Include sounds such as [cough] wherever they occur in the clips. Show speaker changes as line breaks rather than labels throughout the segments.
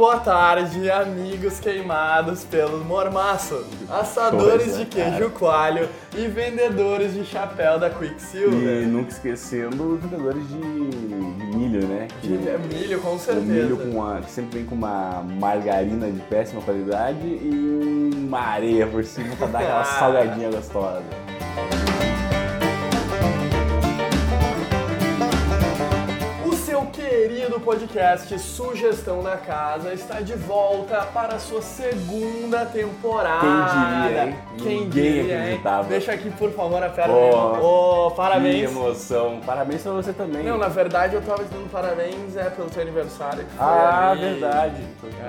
Boa tarde, amigos queimados pelo mormaço, assadores
Pois é,
de queijo coalho e vendedores de chapéu da
E
Quicksilver.
nunca esquecendo os vendedores de, de milho, né? Que
De milho, com
o
certeza.
milho com uma, que sempre vem com uma margarina de péssima qualidade e uma areia por cima pra dar aquela [laughs] salgadinha gostosa.
Querido podcast Sugestão da Casa está de volta para a sua segunda temporada.
Quem diria, hein?
Quem
Ninguém
diria, hein?
acreditava.
Deixa aqui, por favor, a perna.
Pô,
Ô, parabéns.
Que emoção. Parabéns pra você também.
Não, na verdade eu tava te dando parabéns é, pelo teu aniversário. Que foi
Ah,
ali,
verdade.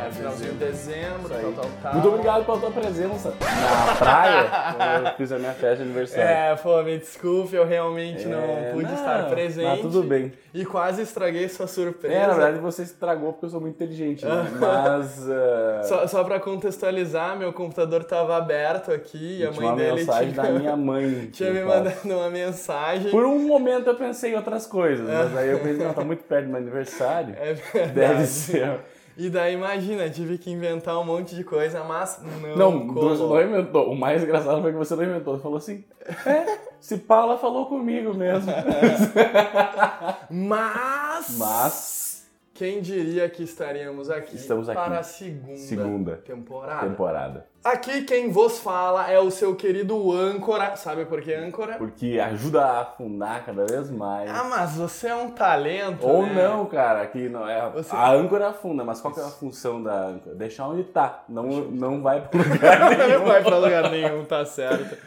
É, finalzinho de dezembro, tal, tal, tal.
Muito obrigado pela tua presença na praia. [laughs] eu fiz a minha festa de aniversário.
É, pô, me desculpe, eu realmente não
É,
pude
não,
estar presente.
Tá tudo bem.
E quase estraguei sua surpresa.
É, na verdade você estragou porque eu sou muito inteligente, né? Mas. uh, [laughs]
Só, só pra contextualizar, meu computador tava aberto aqui e a
tinha
mãe
uma
dele
mensagem
tinha,
da minha mãe. [laughs]
tinha me mandado uma mensagem.
Por um momento eu pensei em outras coisas, mas aí eu pensei, não, tá muito perto do meu aniversário. [laughs]
É verdade.
Deve ser.
E daí, imagina, tive que inventar um monte de coisa, mas não,
Não,
colou.
você não inventou. O mais engraçado foi que você não inventou. Você falou assim: é, se Paula falou comigo mesmo.
Mas...
Mas.
Quem diria que estaríamos aqui,
Estamos aqui.
para a segunda,
Segunda
temporada.
Temporada.
Aqui quem vos fala é o seu querido âncora. Sabe por que âncora?
Porque ajuda a afundar cada vez mais.
Ah, mas você é um talento,
Ou
né?
não, cara, que não é.
Você-
A âncora afunda, mas qual que é a função da âncora? Deixar onde tá. Não, [laughs] não vai pro lugar nenhum.
Não vai pra lugar nenhum, tá certo.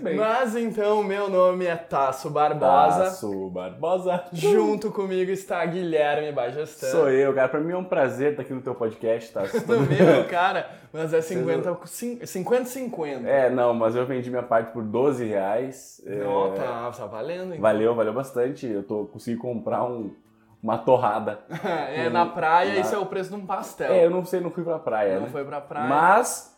Mas então, meu nome é Tasso Barbosa.
Tasso Barbosa.
Junto comigo está Guilherme Bagestan.
Sou eu, cara. Pra mim é um prazer estar aqui no teu podcast, tá? [laughs]
No meu, cara, mas é 50 50-50.
É, não, mas eu vendi minha parte por 12 reais. É,
Não, tá, tá valendo, então.
Valeu, valeu bastante. Eu tô, consegui comprar um, uma torrada. [laughs]
É, na praia,
Na-
isso é o preço de um pastel.
É, eu não sei, não fui pra praia,
Não
né?
foi pra praia.
Mas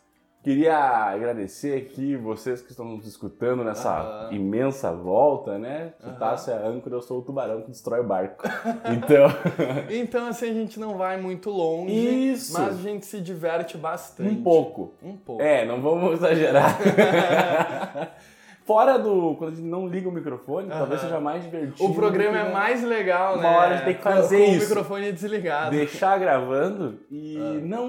queria agradecer aqui vocês que estão nos escutando nessa
Aham.
imensa volta, né? Que
Aham.
Tassi é a âncora, eu sou o tubarão que destrói o barco. [laughs] Então, [laughs]
Então, assim, a gente não vai muito longe,
Isso.
mas a gente se diverte bastante.
um pouco.
Um pouco.
É, não vamos exagerar. [laughs] Fora do. Quando a gente não liga o microfone, talvez seja mais divertido.
O programa é mais legal,
Uma
né?
hora a gente tem que
Com-
fazer
com,
isso.
o microfone desligado.
Deixar gravando e,
Ah.
não,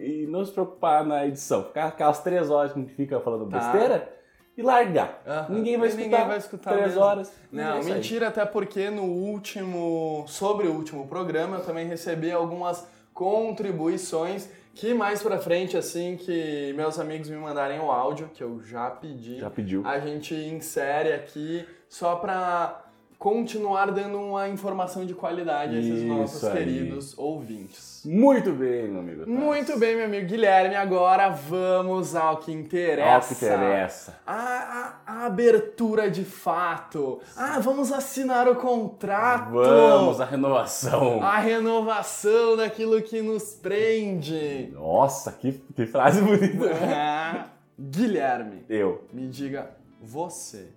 e não se preocupar na edição. Ficar aquelas três horas que a gente fica falando
Tá.
besteira e largar. Ninguém vai escutar.
ninguém vai escutar
três
mesmo.
horas.
Não, mentira, até porque no último, sobre o último programa, eu também recebi algumas contribuições que mais pra frente, assim, que meus amigos me mandarem o áudio, que eu já pedi,
Já pediu.
a gente insere aqui só pra continuar dando uma informação de qualidade a esses
Isso
nossos
aí.
queridos ouvintes.
Muito bem, meu amigo. Tassi.
Muito bem, meu amigo Guilherme, agora vamos ao que interessa.
Ao que interessa.
A, a- a abertura de fato. Ah, vamos assinar o contrato.
Vamos, a renovação.
A renovação daquilo que nos prende.
Nossa, que, que frase bonita.
Ah, Guilherme,
Eu.
me diga você.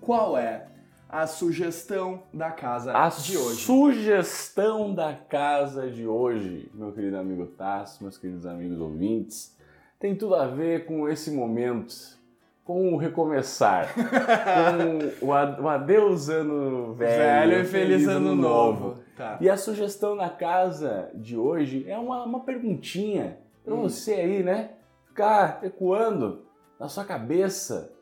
Qual é a sugestão da casa
A
de hoje?
sugestão da casa de hoje, meu querido amigo Tasso, meus queridos amigos ouvintes, tem tudo a ver com esse momento, com o recomeçar, [laughs] com o, adeus ano velho,
Velho e feliz, ano novo. Tá.
E a sugestão da casa de hoje é uma, uma perguntinha para
Hum.
você aí, né? Ficar ecoando na sua cabeça.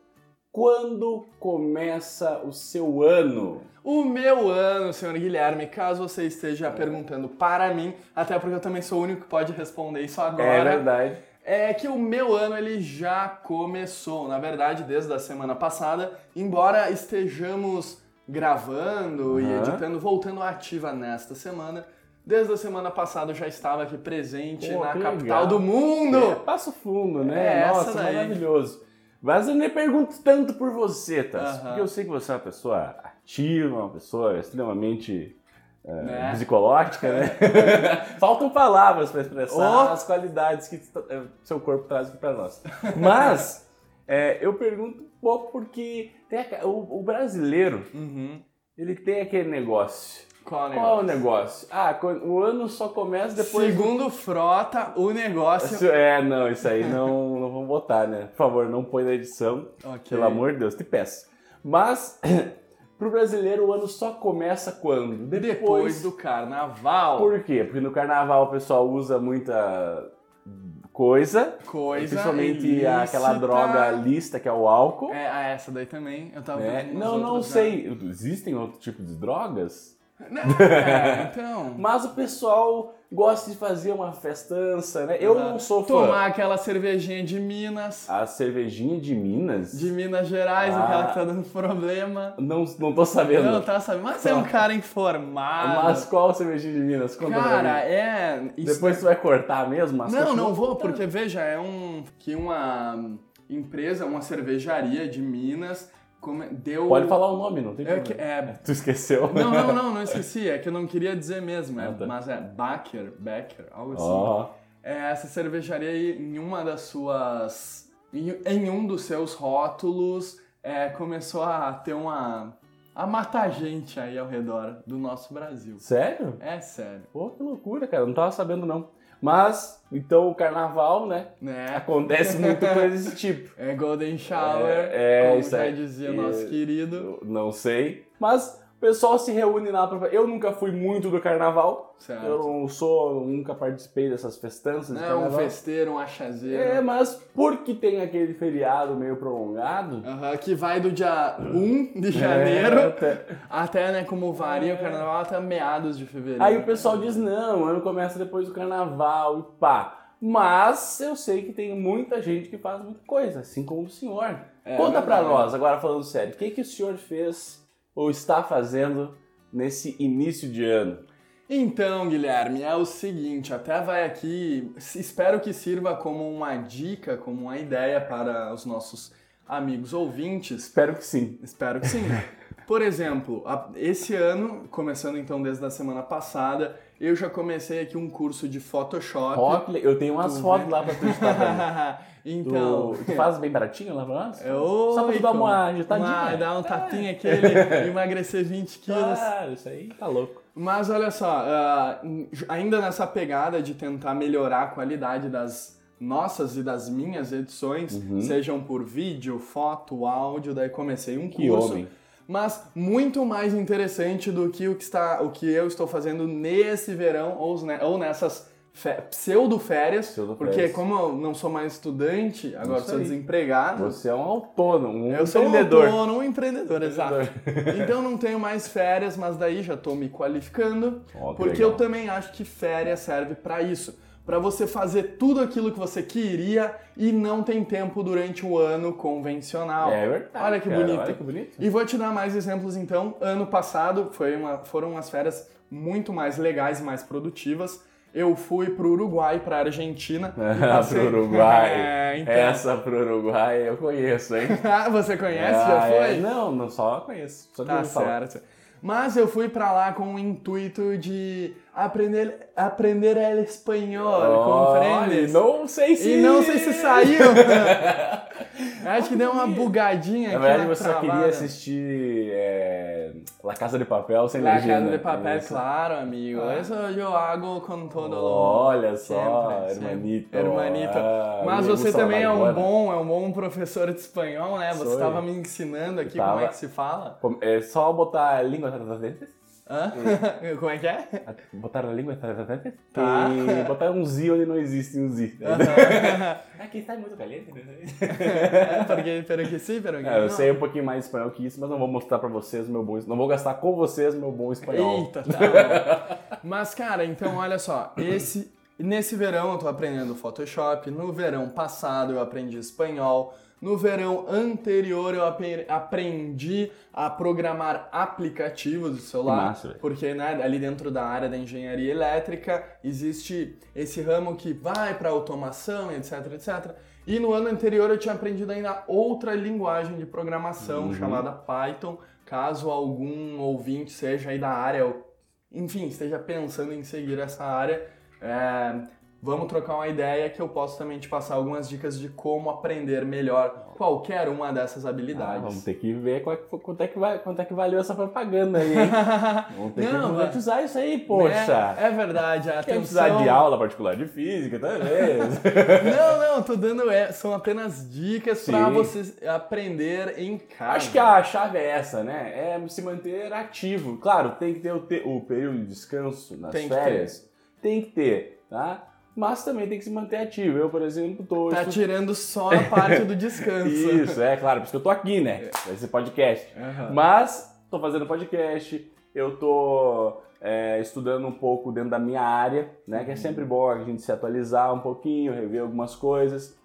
Quando começa o seu ano?
O meu ano, senhor Guilherme, caso você esteja perguntando para mim, até porque eu também sou o único que pode responder isso agora.
É verdade.
é que o meu ano ele já começou, na verdade, desde a semana passada, embora estejamos gravando e
Aham.
editando, voltando à ativa nesta semana. Desde a semana passada eu já estava aqui presente
Pô,
na capital
legal.
do mundo.
É, Passo fundo, né?
É,
Nossa, maravilhoso. Mas eu nem pergunto tanto por você?
Aham.
Porque eu sei que você é uma pessoa ativa, uma pessoa extremamente é,
Né?
psicológica, né? [laughs] Faltam palavras para expressar
Oh.
as qualidades que é, seu corpo traz aqui para nós. Mas é, [laughs] eu pergunto um pouco porque a- o, o brasileiro
Uhum.
ele tem aquele negócio
Qual o
Qual é o
negócio?
negócio? Ah, o ano só começa depois. do-
Segundo Frota, o negócio.
Isso- É, não, isso aí não, [laughs] não vamos botar, né? Por favor, não põe na edição.
Ok.
Pelo amor de Deus, te peço. Mas, [clears throat] pro brasileiro, o ano só começa quando?
Depois do carnaval.
Por quê? Porque no carnaval o pessoal usa muita coisa,
Coisa.
principalmente
ilícita.
aquela droga lista que é o álcool.
É, ah, essa daí também. Eu tava vendo umas
Não, não sei. Existem outro tipo de drogas?
É, [laughs] então.
Mas o pessoal gosta de fazer uma festança, né? Eu não sou fã.
Tomar aquela cervejinha de Minas.
A cervejinha de Minas?
De Minas Gerais,
Ah.
aquela que tá dando problema.
Não, não tô sabendo.
Não, tá sabendo. Mas é um cara informado.
Mas qual cervejinha de Minas? Conta
Cara, é. isso-
Depois você vai cortar mesmo? Mas
Não,
continua
não vou, porque veja, é um. Que uma empresa, uma cervejaria de Minas come- deu.
Pode falar o nome, não tem
É,
problema.
que- é, [laughs]
Tu esqueceu?
Não, não, não, não esqueci. É que eu não queria dizer mesmo. é-. Mas é Baker, Becker, algo assim.
Ó,
É, essa cervejaria aí, em uma das suas. Em, em um dos seus rótulos, é, começou a ter uma. a matar gente aí ao redor do nosso Brasil.
sério?
É sério.
Pô, que loucura, cara. Não tava sabendo, não. Mas, então, o carnaval, né?
Né?
Acontece muito coisa desse [laughs] tipo.
É Golden Shower,
É, é,
como já dizia
É,
nosso querido.
Não sei. Mas pessoal se reúne lá pra... Eu nunca fui muito do carnaval.
Certo.
Eu não sou... Nunca participei dessas festanças de
Não é um
carnaval.
festeiro, um achazeiro.
É, mas porque tem aquele feriado meio prolongado...
Aham, que vai do dia 1 de janeiro
É, até-
até, né, como varia o carnaval, até meados de fevereiro.
Aí o pessoal diz, não, o ano começa depois do carnaval e pá. Mas eu sei que tem muita gente que faz muita coisa, assim como o senhor.
É
Conta pra nós, agora falando sério, o que, que o senhor fez ou está fazendo nesse início de ano?
Então, Guilherme, é o seguinte, até vai aqui, espero que sirva como uma dica, como uma ideia para os nossos amigos ouvintes.
Espero que sim.
Espero que sim. [laughs] Por exemplo, esse ano, começando então desde a semana passada, eu já comecei aqui um curso de Photoshop.
Rock, eu tenho umas
Tu
fotos
vê?
lá pra tu editar [laughs]
então,
Tu, tu faz bem baratinho lá pra nós?
Oi,
Só pra tu dar uma agitadinha.
uma- dar um tapinha aquele, [laughs] emagrecer 20 quilos.
Claro, isso aí tá louco.
Mas olha só, ah, ainda nessa pegada de tentar melhorar a qualidade das nossas e das minhas edições,
Uhum.
sejam por vídeo, foto, áudio, daí comecei um
Que
curso.
homem.
Mas muito mais interessante do que o que, está, o que eu estou fazendo nesse verão ou, ou nessas pseudo-férias,
Pseudo-férias.
porque como eu não sou mais estudante, agora sou desempregado,
Você é um autônomo, um
eu sou um
empreendedor.
autônomo, um empreendedor, exato. Então não tenho mais férias, mas daí já tô me qualificando, porque
legal.
eu também acho que férias serve para isso, para você fazer tudo aquilo que você queria e não tem tempo durante o ano convencional.
É verdade.
Olha que
cara,
bonito.
Olha que bonito.
E vou te dar mais exemplos então. Ano passado uma, foram umas férias muito mais legais e mais produtivas. Eu fui pro Uruguai, pra Argentina. [laughs] passei-
pro Uruguai. [laughs]
É, então.
Essa pro Uruguai eu conheço, hein?
Ah, [laughs] você conhece?
Ah,
Já
é.
foi?
Não, não só conheço. Só
Tá
ouvir falar.
Mas eu fui pra lá com o intuito de aprender, aprender el espanhol,
Olha,
compreendes?
Não sei se.
E não sei se saiu. [laughs] Acho que deu uma bugadinha
Na
aqui
verdade,
na
você só queria assistir é, La Casa de Papel sem
La
legenda.
Casa de Papel,
Isso.
claro, amigo.
Ah.
Isso eu hago com todo o...
Olha só,
Sempre, sempre.
hermanito.
Hermanito.
Ah,
Mas você também é
la
um
Maigona.
bom, é um bom professor de espanhol, né? Você estava me ensinando aqui
Tava.
como é que se fala.
É só botar a língua atrás das dentes.
Hã? [laughs] como é que é?
Botar a língua atrás das dentes.
Tá.
E botar um Z onde não existe um Z. Aqui está muito caliente. né?
É, porque, pero que sim, pero que
É, eu sei um pouquinho mais de espanhol que isso, mas não vou mostrar pra vocês o meu bom. Não vou gastar com vocês o meu bom espanhol.
Eita, tá bom. [laughs] Mas, cara, então olha só, esse, nesse verão eu tô aprendendo Photoshop, no verão passado eu aprendi espanhol, no verão anterior eu aprendi a programar aplicativos do celular,
massa,
porque né, ali dentro da área da engenharia elétrica existe esse ramo que vai para automação, etc, etc. E no ano anterior eu tinha aprendido ainda outra linguagem de programação
Uhum.
chamada Python. Caso algum ouvinte seja aí da área, ou, enfim, esteja pensando em seguir essa área, é, Vamos trocar uma ideia que eu posso também te passar algumas dicas de como aprender melhor qualquer uma dessas habilidades.
Ah, vamos ter que ver qual, quanto, é que vai, quanto é que valeu essa propaganda aí, hein? [laughs] vamos ter
Não,
que monetizar isso aí, poxa.
É, é verdade,
Quer
atenção.
precisar de aula particular de física, talvez. [laughs]
Não, não, tô dando. é, são apenas dicas pra
Sim.
você aprender em casa.
Acho que a chave é essa, né? É se manter ativo. Claro, tem que ter o, te- o período de descanso nas
Tem que
férias. Tem que ter, tá? Mas também tem que se manter ativo. Eu, por exemplo, tô
Tá
estu-
tirando só a parte do descanso. [laughs]
Isso, é claro, por isso que eu tô aqui, né? Esse podcast.
Aham.
Mas tô fazendo podcast, eu tô é, estudando um pouco dentro da minha área, né? Que é sempre bom a gente se atualizar um pouquinho, rever algumas coisas.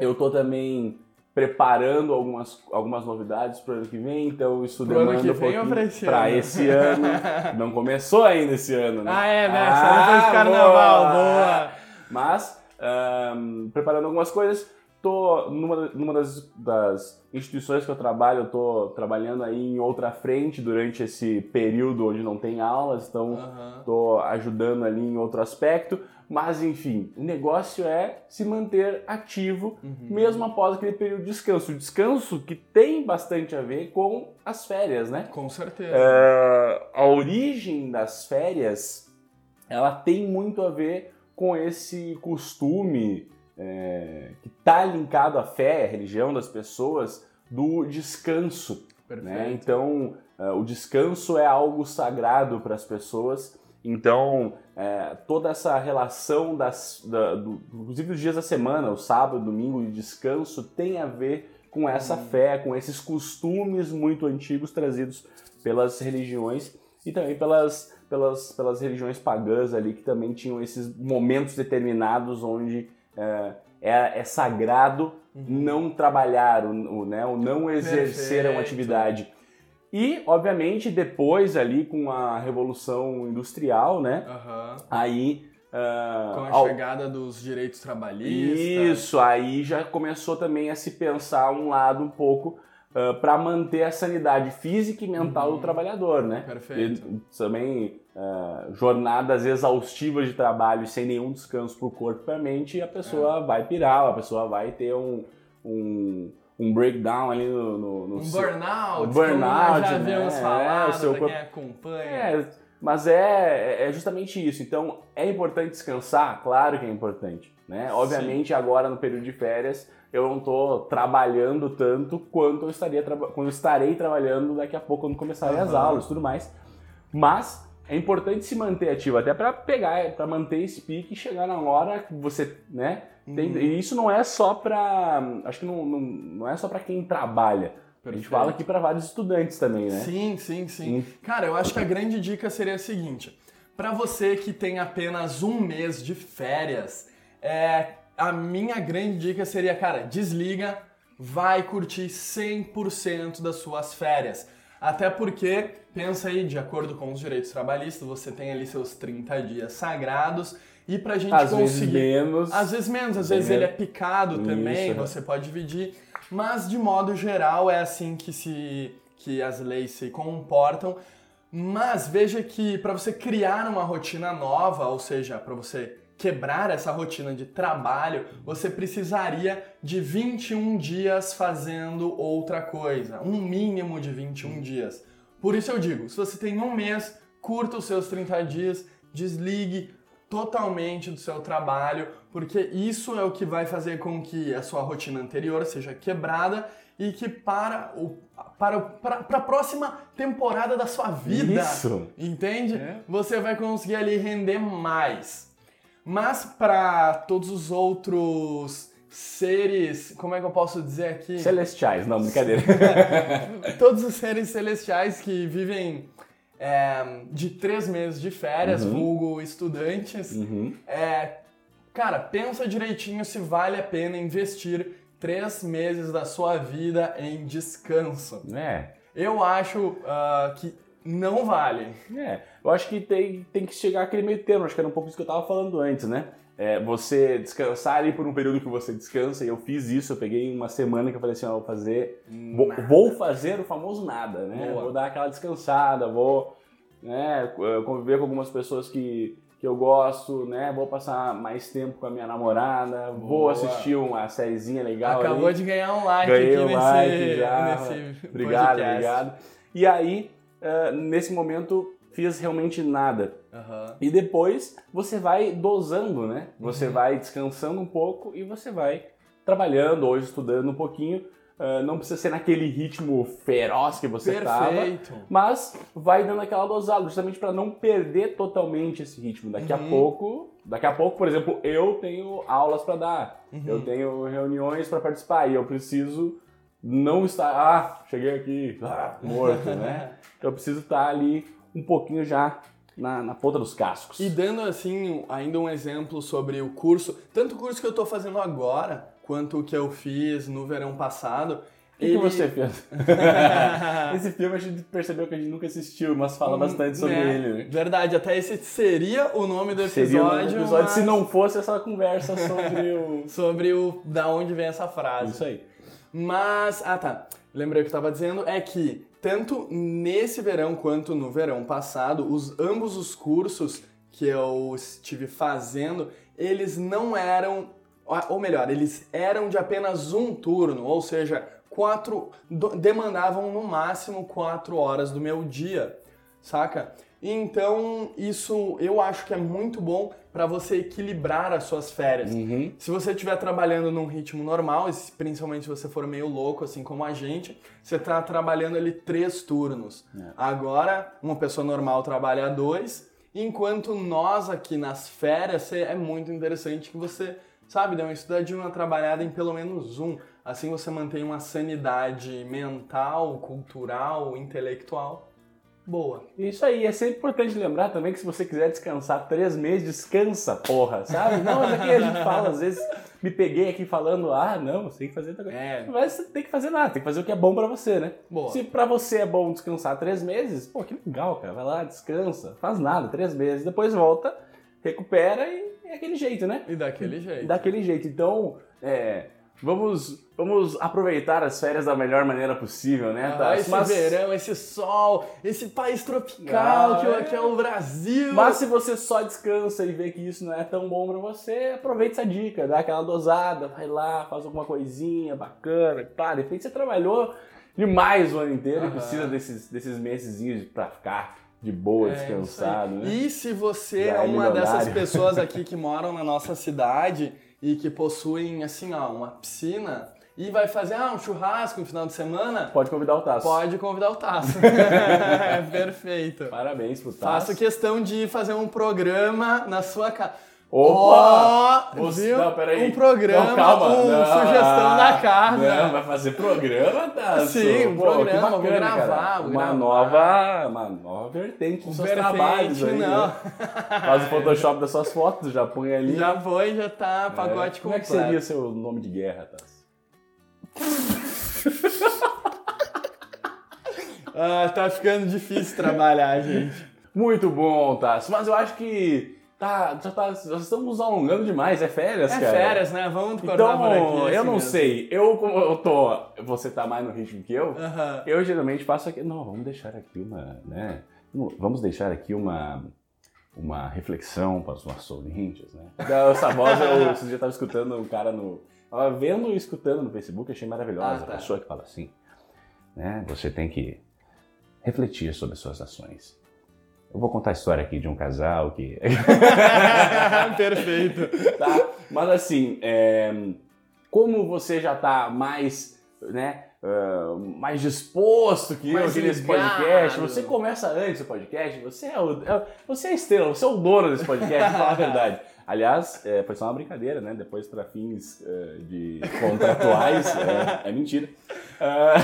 Eu tô também preparando algumas, algumas novidades para o ano que vem, então isso
Pro ano
demanda
que
um
vem
pouquinho
pra esse
pra
ano?
esse ano. [laughs] Não começou ainda esse ano, né?
Ah, é, né? Só
Ah,
depois do carnaval,
boa!
boa.
Mas, ahn, preparando algumas coisas, tô numa, numa das, das instituições que eu trabalho, eu tô trabalhando aí em outra frente durante esse período onde não tem aulas, então
Aham.
tô ajudando ali em outro aspecto. Mas, enfim, o negócio é se manter ativo
Uhum.
mesmo após aquele período de descanso. O descanso que tem bastante a ver com as férias, né?
Com certeza.
É, a origem das férias ela tem muito a ver com esse costume é, que está linkado à fé, à religião das pessoas, do descanso. Né? Então, é, o descanso é algo sagrado para as pessoas. Então, é, toda essa relação das, da, do, inclusive os dias da semana, o sábado, domingo de descanso, tem a ver com essa
Hum.
fé, com esses costumes muito antigos trazidos pelas religiões e também pelas, pelas, pelas religiões pagãs ali, que também tinham esses momentos determinados onde é, é, é sagrado
Uhum.
não trabalhar, o, o, né, o não exercer uma atividade. E, obviamente, depois ali com a Revolução Industrial, né,
Aham.
aí... ah,
Com a
ao-
chegada dos direitos trabalhistas.
isso, aí já começou também a se pensar um lado um pouco para manter a sanidade física e mental
Uhum.
do trabalhador, né?
Perfeito.
E também ah, jornadas exaustivas de trabalho sem nenhum descanso para o corpo e para a mente, a pessoa vai pirar, a pessoa vai ter um, um, um breakdown ali no, no, no
Um
seu-
burnout,
um burnout,
já
né?
havíamos
É,
falado,
o seu
pra
corpo-
quem acompanha.
É, mas é, é justamente isso. Então, é importante descansar? Claro que é importante. Né? Obviamente, agora no período de férias, eu não estou trabalhando tanto quanto eu, estaria quando eu estarei trabalhando daqui a pouco, quando começarem as
Aham.
aulas e tudo mais. Mas é importante se manter ativo, até para pegar, para manter esse pique e chegar na hora que você, né? tem-
Uhum.
E isso não é só para, acho que não, não, não é só para quem trabalha. A gente
Perfeito.
fala aqui para vários estudantes também, né?
Sim, sim, sim. Cara, eu acho que a grande dica seria a seguinte: Pra você que tem apenas um mês de férias, é, a minha grande dica seria, cara, desliga, vai curtir 100% das suas férias. Até porque, pensa aí, de acordo com os direitos trabalhistas, você tem ali seus 30 dias sagrados e pra gente
Às vezes
conseguir.
menos.
Às vezes menos, às vezes ele é picado
Isso,
também,
é.
você pode dividir. Mas de modo geral é assim que se que as leis se comportam. Mas veja que para você criar uma rotina nova, ou seja, para você quebrar essa rotina de trabalho, você precisaria de 21 dias fazendo outra coisa, um mínimo de 21 dias. Por isso eu digo, se você tem um mês, curta os seus 30 dias, desligue totalmente do seu trabalho, porque isso é o que vai fazer com que a sua rotina anterior seja quebrada e que para o para, para, para a próxima temporada da sua vida,
Isso.
entende?
É.
Você vai conseguir ali render mais. Mas para todos os outros seres, como é que eu posso dizer aqui?
Celestiais, não, brincadeira. [laughs]
todos os seres celestiais que vivem é, de três meses de férias,
Uhum.
vulgo estudantes,
Uhum.
é, cara, pensa direitinho se vale a pena investir três meses da sua vida em descanso.
É.
Eu acho ah, que não vale.
É, eu acho que tem, tem que chegar aquele meio termo, acho que era um pouco isso que eu tava falando antes, né? É, você descansar ali por um período que você descansa, e eu fiz isso, eu peguei uma semana que eu falei assim, ó, vou fazer, vou, vou fazer o famoso nada, né?
Boa.
Vou dar aquela descansada, vou né, conviver com algumas pessoas que, que eu gosto, né? Vou passar mais tempo com a minha namorada, vou
Boa.
assistir uma sériezinha legal
Acabou
ali.
de ganhar um like
Ganhei
aqui
um
nesse,
like já.
nesse
Obrigado,
podcast.
obrigado. E aí, ah, nesse momento, fiz realmente nada.
Aham.
E depois você vai dosando, né? Você
Uhum.
vai descansando um pouco e você vai trabalhando ou estudando um pouquinho. Ah, não precisa ser naquele ritmo feroz que você estava, mas vai dando aquela dosada, justamente para não perder totalmente esse ritmo. Daqui a
Uhum.
pouco, daqui a pouco, por exemplo, eu tenho aulas para dar,
Uhum.
eu tenho reuniões para participar e eu preciso não estar, ah, cheguei aqui, ah, morto, né? [laughs] Eu preciso estar ali um pouquinho já na, na ponta dos cascos.
E dando assim ainda um exemplo sobre o curso, tanto o curso que eu tô fazendo agora, quanto o que eu fiz no verão passado.
O que, que
ele-
você fez? [laughs] Esse filme a gente percebeu que a gente nunca assistiu, mas fala bastante sobre
Né?
ele?
Verdade, até esse seria o nome do episódio.
Seria o nome do episódio
mas-
se não fosse essa conversa sobre [laughs] o.
Sobre o da onde vem essa frase.
Isso aí.
Mas, ah tá, lembrei o que eu tava dizendo, é que tanto nesse verão quanto no verão passado, os, ambos os cursos que eu estive fazendo, eles não eram, ou melhor, eles eram de apenas um turno, ou seja, quatro, demandavam no máximo quatro horas do meu dia, saca? Então, isso eu acho que é muito bom para você equilibrar as suas férias.
Uhum.
Se você estiver trabalhando num ritmo normal, se- principalmente se você for meio louco, assim como a gente, você está trabalhando ali três turnos.
É.
Agora, uma pessoa normal trabalha dois, enquanto nós aqui nas férias, é muito interessante que você, sabe, dê uma estudadinha, uma trabalhada em pelo menos um. Assim você mantém uma sanidade mental, cultural, intelectual boa.
Isso aí, é sempre importante lembrar também que se você quiser descansar três meses, descansa, porra, sabe? Não, mas aqui a gente fala, às vezes me peguei aqui falando, ah, não, você tem que fazer outra coisa.
É,
Mas você tem que fazer nada, tem que fazer o que é bom pra você, né?
boa.
Se pra você é bom descansar três meses, pô, que legal, cara. Vai lá, descansa, faz nada, três meses, depois volta, recupera e é aquele jeito, né?
E daquele jeito.
Daquele jeito. Então, é, vamos, vamos aproveitar as férias da melhor maneira possível, né?
Ah,
Tassi?
esse
mas,
verão, esse sol, esse país tropical
Ah,
que,
é.
que é o Brasil.
mas se você só descansa e vê que isso não é tão bom pra você, aproveita essa dica, dá aquela dosada, vai lá, faz alguma coisinha bacana, tá? De repente você trabalhou demais o ano inteiro e precisa desses, desses mesezinhos pra ficar de boa,
É,
descansado, né?
E se você
Já
é
é
uma dessas pessoas [laughs] aqui que moram na nossa cidade e que possuem, assim, ó, uma piscina e vai fazer ah, um churrasco no final de semana,
Pode convidar o Tasso.
pode convidar o Tasso. é [laughs] [laughs] perfeito.
Parabéns pro Tasso.
Faço questão de fazer um programa na sua casa.
Opa!
Ó,
Você-
viu?
Não, peraí.
Um programa,
Não, calma.
um
Não,
sugestão da casa.
Não, vai fazer programa, Tasso?
Sim, um
Pô,
programa,
que
vou
bacana,
gravar,
cara.
vou
Uma
gravar.
nova, uma nova vertente dos seus trabalhos aí,
não.
né? Faz o Photoshop das suas fotos, já põe ali.
Já foi, já tá
É.
pacote
Como é que
completo.
seria seu nome de guerra, Tasso? [laughs]
Ah, tá ficando difícil trabalhar, gente.
Muito bom, Tasso. Mas eu acho que tá, já tá, já estamos alongando demais. É férias,
É
cara.
férias, né? Vamos cortar
Então,
por aqui.
eu
assim
não
mesmo.
sei. Eu, como eu tô. Você tá mais no ritmo que eu.
Aham.
Eu geralmente faço aqui. Não, vamos deixar aqui uma. Né? Vamos deixar aqui uma. Uma reflexão para os nossos ouvintes, né? [laughs] Então, Essa voz eu esse dia estava escutando um cara no. Tava vendo e escutando no Facebook, achei maravilhosa.
Ah, tá.
A pessoa que fala assim. Né? Você tem que refletir sobre as suas ações. Eu vou contar a história aqui de um casal que. [laughs]
Perfeito.
tá? Mas assim, é, como você já tá mais, né, ah, mais disposto que eu
Mais
aqui nesse podcast, você começa antes do podcast, você é, o, é- você é a estrela, você é o dono desse podcast, falar a verdade. [laughs] Aliás, é, foi só uma brincadeira, né? Depois, para fins é, de contratuais, é, é mentira. Ah,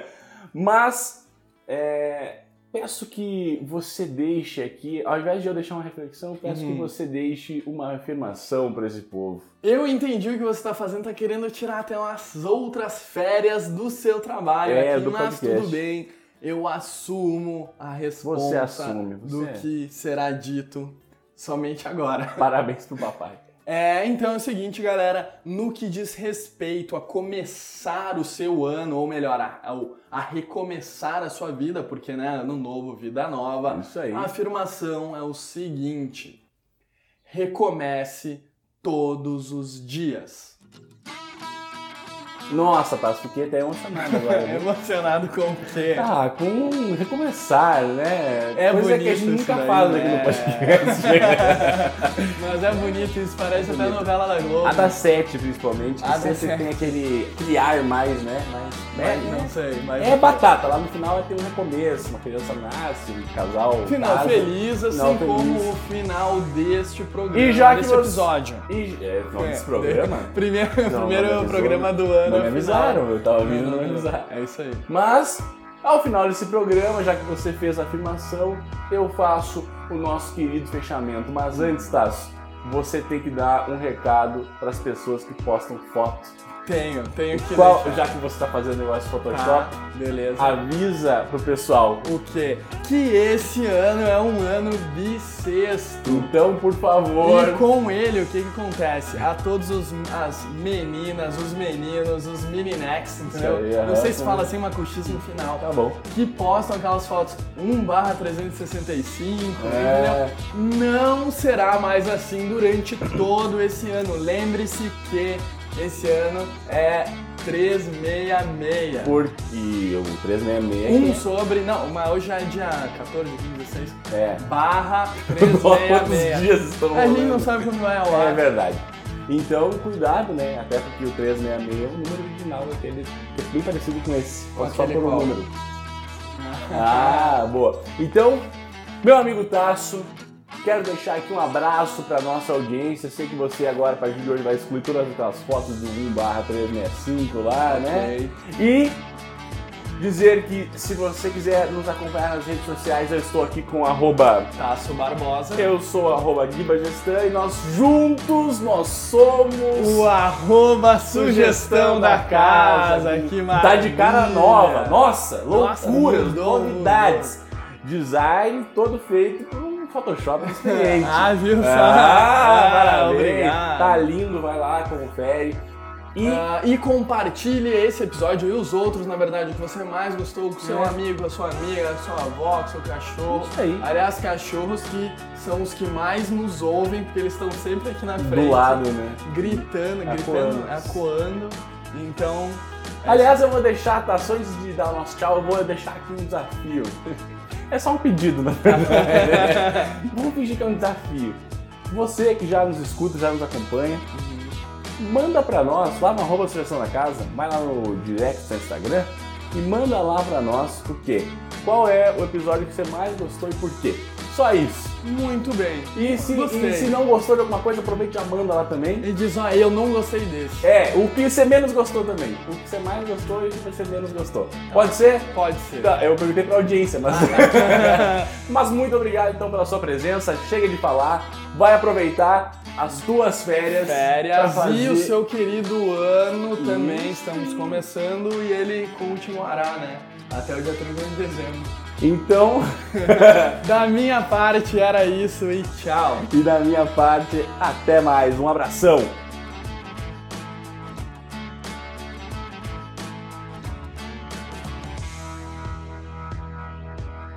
[laughs] mas é, peço que você deixe aqui, ao invés de eu deixar uma reflexão, peço
Uhum.
que você deixe uma afirmação para esse povo.
Eu entendi o que você tá fazendo, tá querendo tirar até umas outras férias do seu trabalho
É,
aqui,
do
mas
podcast.
tudo bem. Eu assumo a resposta
Você assume,
do
você-
que será dito somente agora.
Parabéns pro papai.
É, então é o seguinte, galera, no que diz respeito a começar o seu ano, ou melhor, a, a recomeçar a sua vida, porque, né, ano novo, vida nova,
Isso aí.
a afirmação é o seguinte: recomece todos os dias.
Nossa, Tasso, fiquei até emocionado agora. [laughs] Né?
emocionado com o quê?
Ah, com recomeçar, né?
É
Coisa
bonito
que a gente nunca
daí,
fala
né?
aqui no podcast. [laughs]
Mas é bonito isso, parece até novela da Globo.
A da sete, principalmente, que
A da
sempre
sete.
tem aquele, aquele ar mais, né? Mais, é,
não sei, mas...
é batata, lá no final tem um recomeço, uma criança nasce, um casal
Final
casa.
feliz, assim
Final
como
feliz.
o final deste programa,
E já que
desse
você-
episódio.
E, é, nome
É,
desse programa? [laughs]
Primeiro,
Não,
primeiro programa do ano.
Não me avisaram, eu tava vindo não me avisaram.
É isso aí.
Mas, ao final desse programa, já que você fez a afirmação, eu faço o nosso querido fechamento. Mas antes, Tasso, você tem que dar um recado para as pessoas que postam foto.
Tenho, tenho que
Qual,
deixar.
já que você está fazendo negócio de Photoshop,
Tá, beleza.
avisa pro pessoal.
O quê? Que esse ano é um ano bissexto.
Então, por favor,
E com ele, o que que acontece? A todos os as meninas, os meninos, os meninex, entendeu?
Aí,
Não sei se fala assim uma cochicha no final.
tá bom.
Que postam aquelas fotos 1 barra 365,
É.
entendeu? Não será mais assim durante todo esse ano. Lembre-se que esse ano é 366.
Porque o 366
Um
aqui
sobre. Não, mas hoje já é dia 14, 15, 16.
é.
Barra [laughs]
Quantos
366.
dias estão
A gente não sabe quando vai ao
É
ar.
verdade. Então, cuidado, né? Até porque o 366 é o número original daquele, que é bem parecido com esse.
Com
só o
qual?
número. Ah, boa. Então, meu amigo Tasso, quero deixar aqui um abraço para nossa audiência. Sei que você agora, a partir de hoje, vai excluir todas aquelas fotos do 1 barra 365 lá, né? E dizer que se você quiser nos acompanhar nas redes sociais, eu estou aqui com arroba
Tasso Barbosa.
eu sou arroba Guiba Gestan e nós juntos nós somos
O arroba sugestão da casa. Que maravilha.
Tá de cara nova. Nossa,
Nossa,
loucuras, novidades. Design todo feito por Photoshop experiente.
Ah, viu?
Ah,
Ah, obrigado.
Tá lindo, vai lá, confere. E
Ah, e compartilhe esse episódio e os outros, na verdade, que você mais gostou com seu
É.
amigo, a sua amiga, a sua avó, com seu cachorro.
Isso aí.
Aliás, cachorros que são os que mais nos ouvem, porque eles estão sempre aqui na frente.
do lado, né?
Gritando, gritando, acuando. Então.
Aliás, eu vou deixar, tá? Antes de dar o nosso tchau, eu vou deixar aqui um desafio. É só um pedido, na verdade. Vamos fingir que é um desafio. Você que já nos escuta, já nos acompanha, manda pra nós, lá no arroba Seleção da Casa, vai lá no direct do Instagram e manda lá pra nós o quê? Qual é o episódio que você mais gostou e por quê? Só isso.
Muito bem.
E se, e se não gostou de alguma coisa, aproveita e manda lá também.
E diz, ó, eu não gostei desse.
É, o que você menos gostou também. O que você mais gostou e o que você menos gostou. Pode ser?
Pode ser.
Tá, eu perguntei pra audiência, mas. [laughs] [laughs] mas muito obrigado então pela sua presença. Chega de falar. Vai aproveitar as tuas férias.
Férias
fazer-
e o seu querido ano também estamos começando e ele continuará, né? Até o dia 31 de dezembro.
Então, [laughs]
Da minha parte era isso e tchau.
e da minha parte, até mais. Um abração.